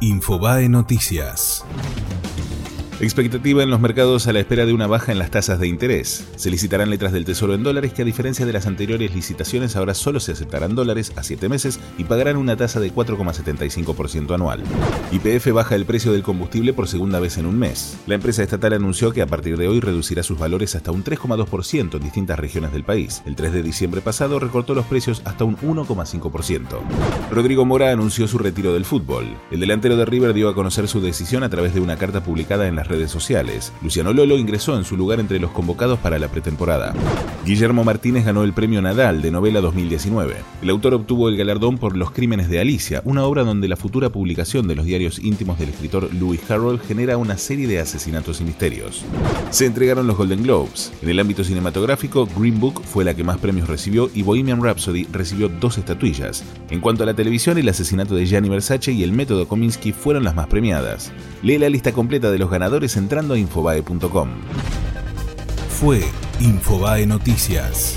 Infobae Noticias. Expectativa en los mercados a la espera de una baja en las tasas de interés. Se licitarán letras del Tesoro en dólares que a diferencia de las anteriores licitaciones ahora solo se aceptarán dólares a 7 meses y pagarán una tasa de 4,75% anual. YPF baja el precio del combustible por segunda vez en un mes. La empresa estatal anunció que a partir de hoy reducirá sus valores hasta un 3,2% en distintas regiones del país. El 3 de diciembre pasado recortó los precios hasta un 1,5%. Rodrigo Mora anunció su retiro del fútbol. El delantero de River dio a conocer su decisión a través de una carta publicada en las redes sociales. Luciano Lolo ingresó en su lugar entre los convocados para la pretemporada. Guillermo Martínez ganó el premio Nadal de novela 2019. El autor obtuvo el galardón por Los Crímenes de Alicia, una obra donde la futura publicación de los diarios íntimos del escritor Lewis Carroll genera una serie de asesinatos y misterios. Se entregaron los Golden Globes. En el ámbito cinematográfico, Green Book fue la que más premios recibió y Bohemian Rhapsody recibió dos estatuillas. En cuanto a la televisión, el asesinato de Gianni Versace y el método Kominsky fueron las más premiadas. Lee la lista completa de los entrando a infobae.com. Fue Infobae Noticias.